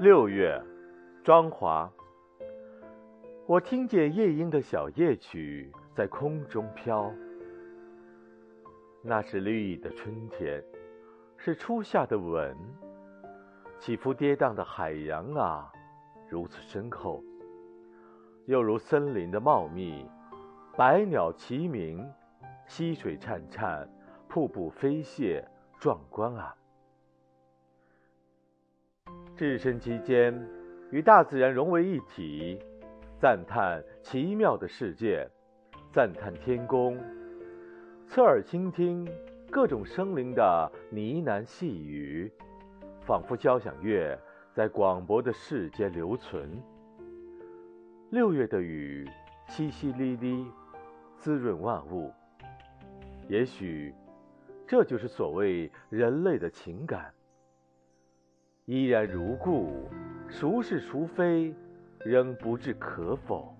六月，庄华。我听见夜莺的小夜曲在空中飘。那是绿的春天，是初夏的吻。起伏跌宕的海洋啊，如此深厚，又如森林的茂密，百鸟齐鸣，溪水潺潺，瀑布飞泻，壮观啊！置身其间，与大自然融为一体，赞叹奇妙的世界，赞叹天宫，侧耳倾听各种生灵的呢喃细语，仿佛交响乐在广博的世间留存。六月的雨淅淅沥沥，滋润万物。也许，这就是所谓人类的情感。依然如故，孰是孰非，仍不置可否。